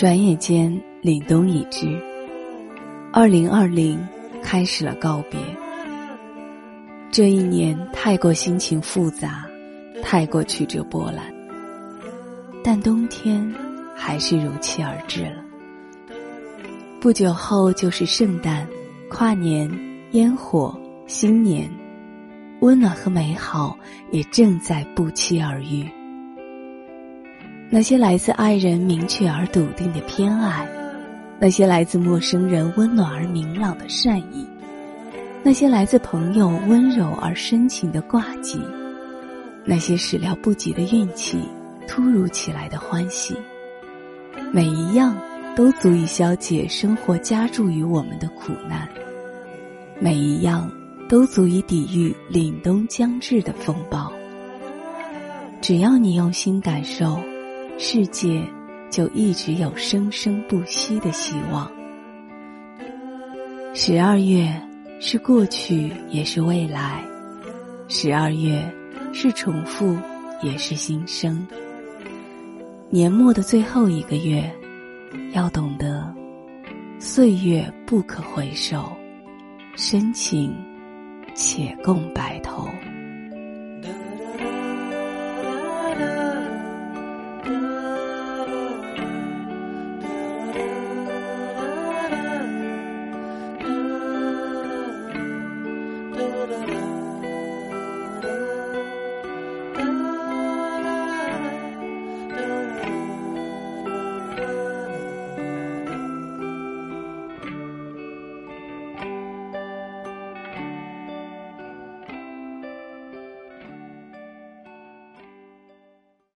转眼间，凛冬已至，二零二零开始了告别。这一年太过心情复杂，太过曲折波澜，但冬天还是如期而至了。不久后就是圣诞、跨年、烟火、新年，温暖和美好也正在不期而遇。那些来自爱人明确而笃定的偏爱，那些来自陌生人温暖而明朗的善意。那些来自朋友温柔而深情的挂记，那些始料不及的运气，突如其来的欢喜，每一样都足以消解生活加注于我们的苦难，每一样都足以抵御凛冬将至的风暴。只要你用心感受，世界就一直有生生不息的希望。十二月。是过去，也是未来；十二月是重复，也是新生。年末的最后一个月，要懂得，岁月不可回首，深情且共白头。